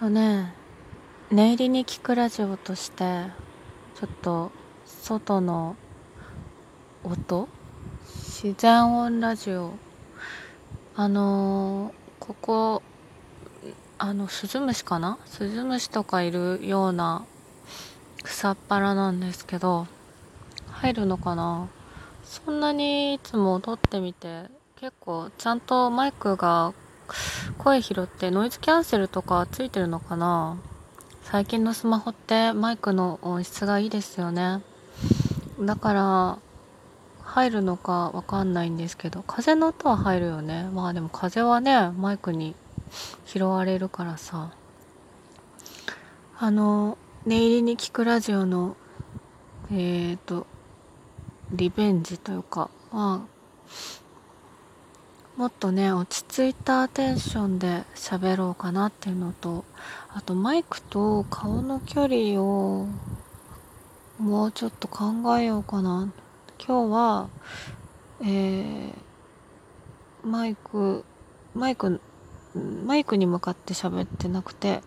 とね寝入りに聞くラジオとしてちょっと外の音？自然音ラジオ？あのー、ここあのスズムシかな？スズムシとかいるような草っぱらなんですけど入るのかな？そんなにいつも撮ってみて結構ちゃんとマイクが声拾ってノイズキャンセルとかついてるのかな？最近のスマホってマイクの音質がいいですよね。だから入るのかわかんないんですけど風の音は入るよね。まあでも風はねマイクに拾われるからさ。あの寝入りに聞くラジオのえっ、ー、とリベンジというかまあもっとね落ち着いたテンションで喋ろうかなっていうのとあとマイクと顔の距離をもうちょっと考えようかな。今日はえー、マイクマイクマイクに向かって喋ってなくて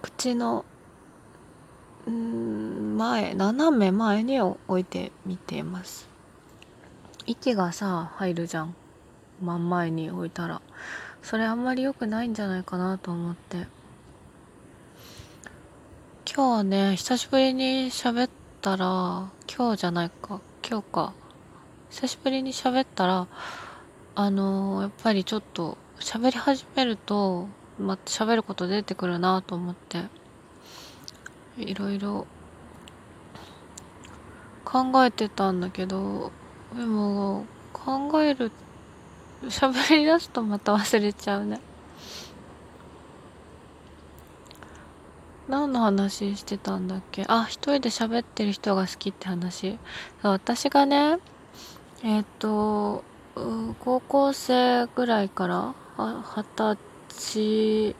口のん前斜め前に置いてみています。息がさ入るじゃん。真ん前に置いたら。それあんまり良くないんじゃないかなと思って。今日はね久しぶりに喋ったら今日じゃないか。今日か。久しぶりに喋ったらあのー、やっぱりちょっと喋り始めるとまた喋ること出てくるなと思って。いろいろ考えてたんだけどでも考えるって喋り出すとまた忘れちゃうね。何の話してたんだっけ？あ一人で喋ってる人が好きって話。私がねえっ、ー、と高校生ぐらいから二十歳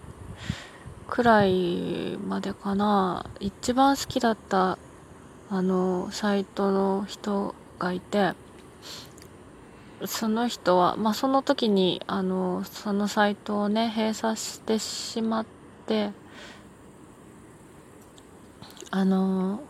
くらいまでかな。一番好きだったあのサイトの人がいてその人は、まあ、その時にあのそのサイトをね閉鎖してしまってあの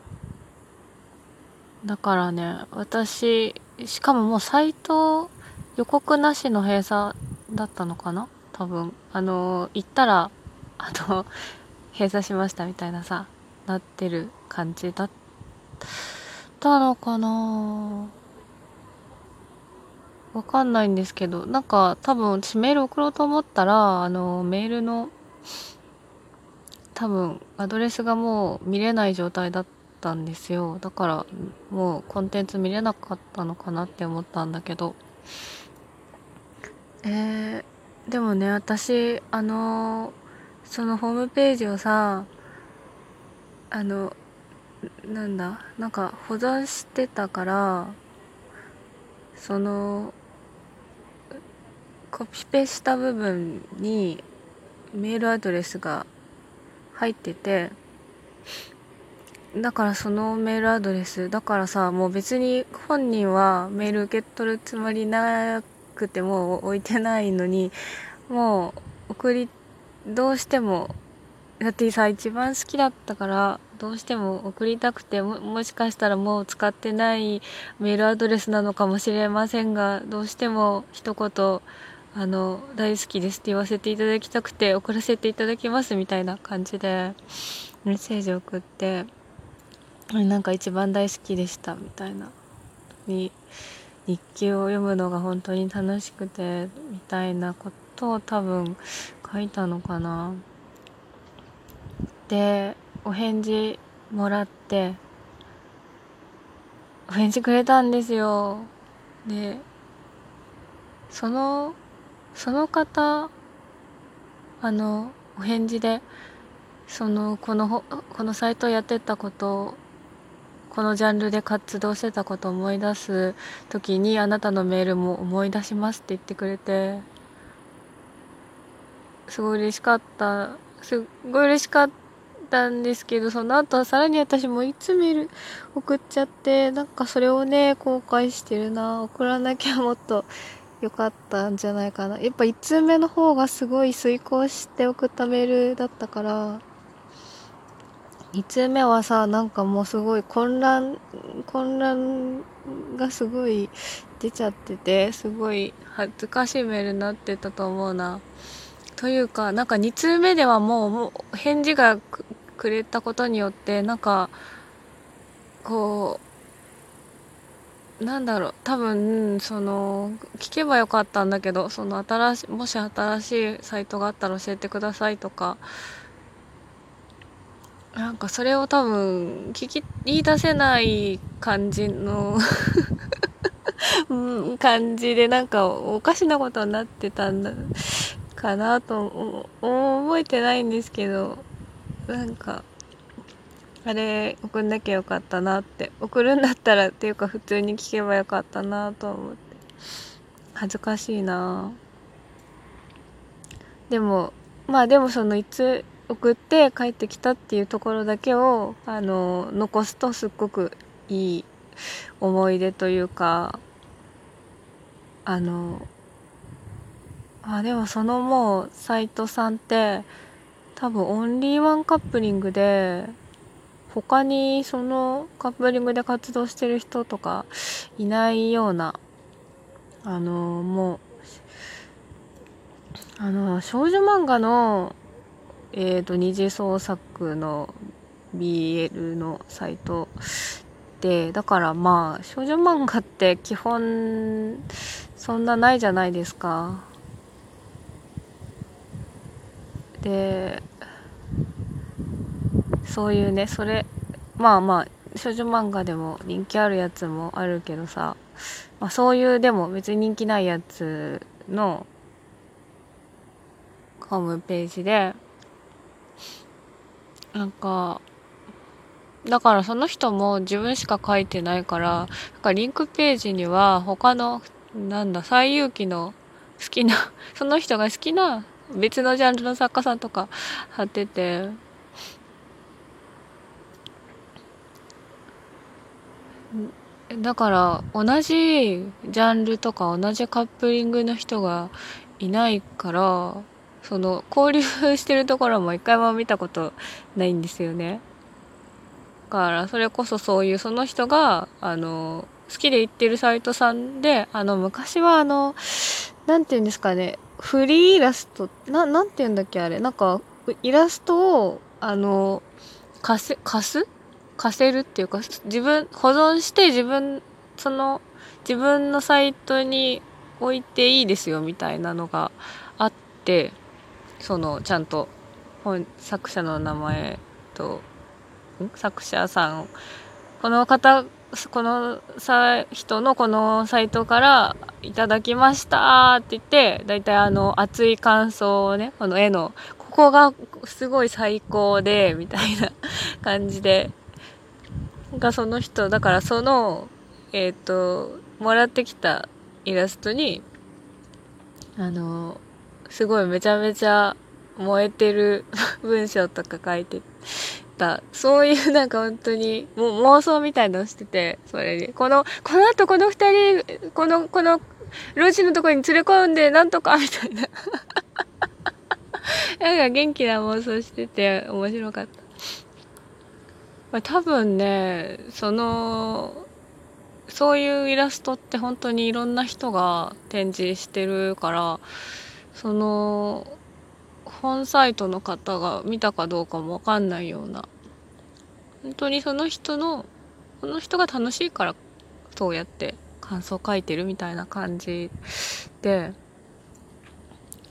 だからね私しかももうサイト予告なしの閉鎖だったのかな？多分。あの行ったらあの 閉鎖しましたみたいなさなってる感じだったのかな。わかんないんですけど、なんか多分私メール送ろうと思ったら、あの、メールの多分アドレスがもう見れない状態だったんですよ。だからもうコンテンツ見れなかったのかなって思ったんだけど。えー、でもね、私、あの、そのホームページをさ、あの、なんだ、なんか保存してたから、そのコピペした部分にメールアドレスが入っててだからそのメールアドレスだからさもう別に本人はメール受け取るつもりなくても置いてないのにもう送りどうしてもだってさ一番好きだったからどうしても送りたくてももしかしたらもう使ってないメールアドレスなのかもしれませんがどうしても一言あの大好きですって言わせていただきたくて送らせていただきますみたいな感じでメッセージ送ってなんか一番大好きでしたみたいなに日記を読むのが本当に楽しくてみたいなことを多分書いたのかな。でお返事もらってお返事くれたんですよ。でそのその方あのお返事でそのこのこのサイトやってたことこのジャンルで活動してたことを思い出す時にあなたのメールも思い出しますって言ってくれてすごい嬉しかった。すごい嬉しかったたんですけどその後さらに私もいつメール送っちゃってなんかそれをね後悔してるな。送らなきゃもっと良かったんじゃないかな。やっぱ1通目の方がすごい遂行して送ったメールだったから2通目はさなんかもうすごい混乱混乱がすごい出ちゃっててすごい恥ずかしいメールになってたと思うな。というかなんか2通目ではもうもう返事がくれたことによってなんかこうなんだろう多分その聞けばよかったんだけどその新しもし新しいサイトがあったら教えてくださいとかなんかそれを多分聞き言い出せない感じの 感じでなんかおかしなことになってたんだかなと思覚えてないんですけど。なんかあれ送んなきゃよかったなって。送るんだったらっていうか普通に聞けばよかったなと思って。恥ずかしいな。でもまあでもそのいつ送って帰ってきたっていうところだけをあの残すとすっごくいい思い出というかあのあでもそのもう斎藤さんって多分オンリーワンカップリングで他にそのカップリングで活動してる人とかいないようなあのもうあの少女漫画のえーと、二次創作の BL のサイトでだからまあ少女漫画って基本そんなないじゃないですか。でそういうねそれまあまあ少女漫画でも人気あるやつもあるけどさ、まあ、そういうでも別に人気ないやつのホームページでなんかだからその人も自分しか書いてないからなんかリンクページには他のなんだ最有機の好きな その人が好きな別のジャンルの作家さんとか貼っててだから同じジャンルとか同じカップリングの人がいないからその交流してるところも一回も見たことないんですよね。だからそれこそそういうその人があの好きで行ってるサイトさんであの昔はあの何て言うんですかねフリーイラストななんて言うんだっけあれ？なんかイラストをあの貸せ貸す？貸せるっていうか自分保存して自分その自分のサイトに置いていいですよみたいなのがあってそのちゃんと本作者の名前と作者さん。この方このさ人のこのサイトからいただきましたって言って大体あの熱い感想をねこの絵のここがすごい最高でみたいな感じでがその人だからそのえっ、ー、ともらってきたイラストにあのすごいめちゃめちゃ燃えてる 文章とか書いて。そういうなんか本当に、もう妄想みたいのをしてて、それで。この、この後この二人、この、この、路地のとこに連れ込んで、なんとか、みたいな。なんか元気な妄想してて面白かった。まあ、多分ね、その、そういうイラストって本当にいろんな人が展示してるから、その本サイトの方が見たかどうかもわかんないような。本当にその人のこの人が楽しいからそうやって感想書いてるみたいな感じで。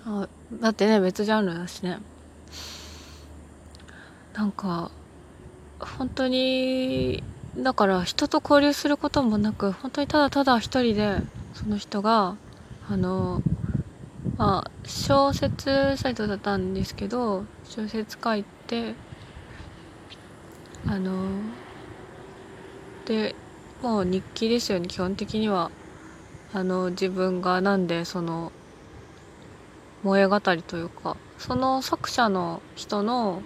あだってね別ジャンルだしね。なんか本当にだから人と交流することもなく本当にただただ一人でその人があのまあ小説サイトだったんですけど小説書いてあのでもう日記ですよね。基本的にはあの自分がなんでその萌え語りというかその作者の人の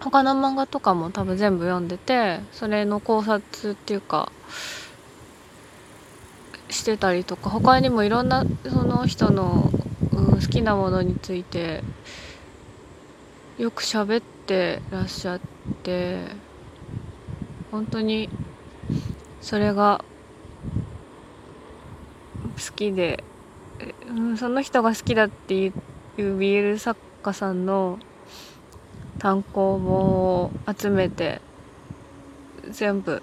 他の漫画とかも多分全部読んでてそれの考察っていうかしてたりとか他にもいろんなその人の、うん、好きなものについてよく喋ってらっしゃって本当にそれが好きで、うん、その人が好きだっていう BL 作家さんの単行本を集めて全部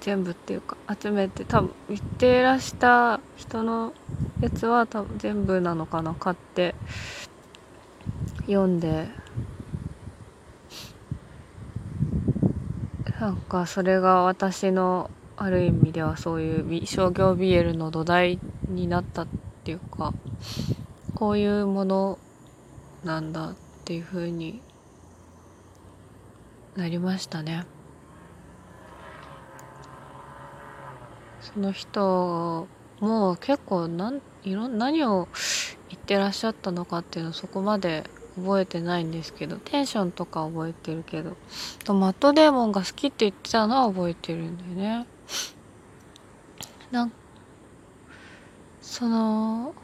全部っていうか集めて多分言ってらした人のやつは多分全部なのかな買って読んでなんかそれが私のある意味ではそういう商業 BL の土台になったっていうかこういうものなんだっていう風になりましたね。その人も結構なんいろ何を言ってらっしゃったのかっていうのそこまで覚えてないんですけどテンションとか覚えてるけどとマットデーモンが好きって言ってたのは覚えてるんだよね。なんその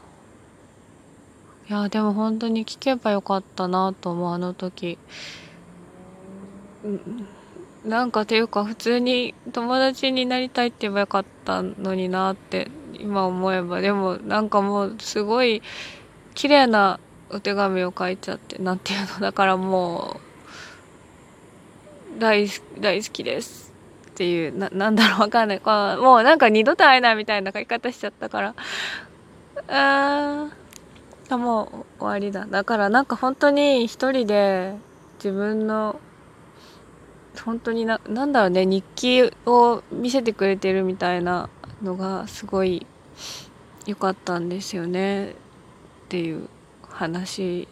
いやでも本当に聞けばよかったなと思うあの時。なんかていうか普通に友達になりたいって言えばよかったのになって今思えば。でもなんかもうすごい綺麗なお手紙を書いちゃってなんていうのだからもう大大好きですっていうななんだろうわかんない。もうなんか二度と会えないみたいな書き方しちゃったから。ああもう終わりだ。だからなんか本当に一人で自分の本当にななんだろうね日記を見せてくれてるみたいなのがすごい良かったんですよねっていう話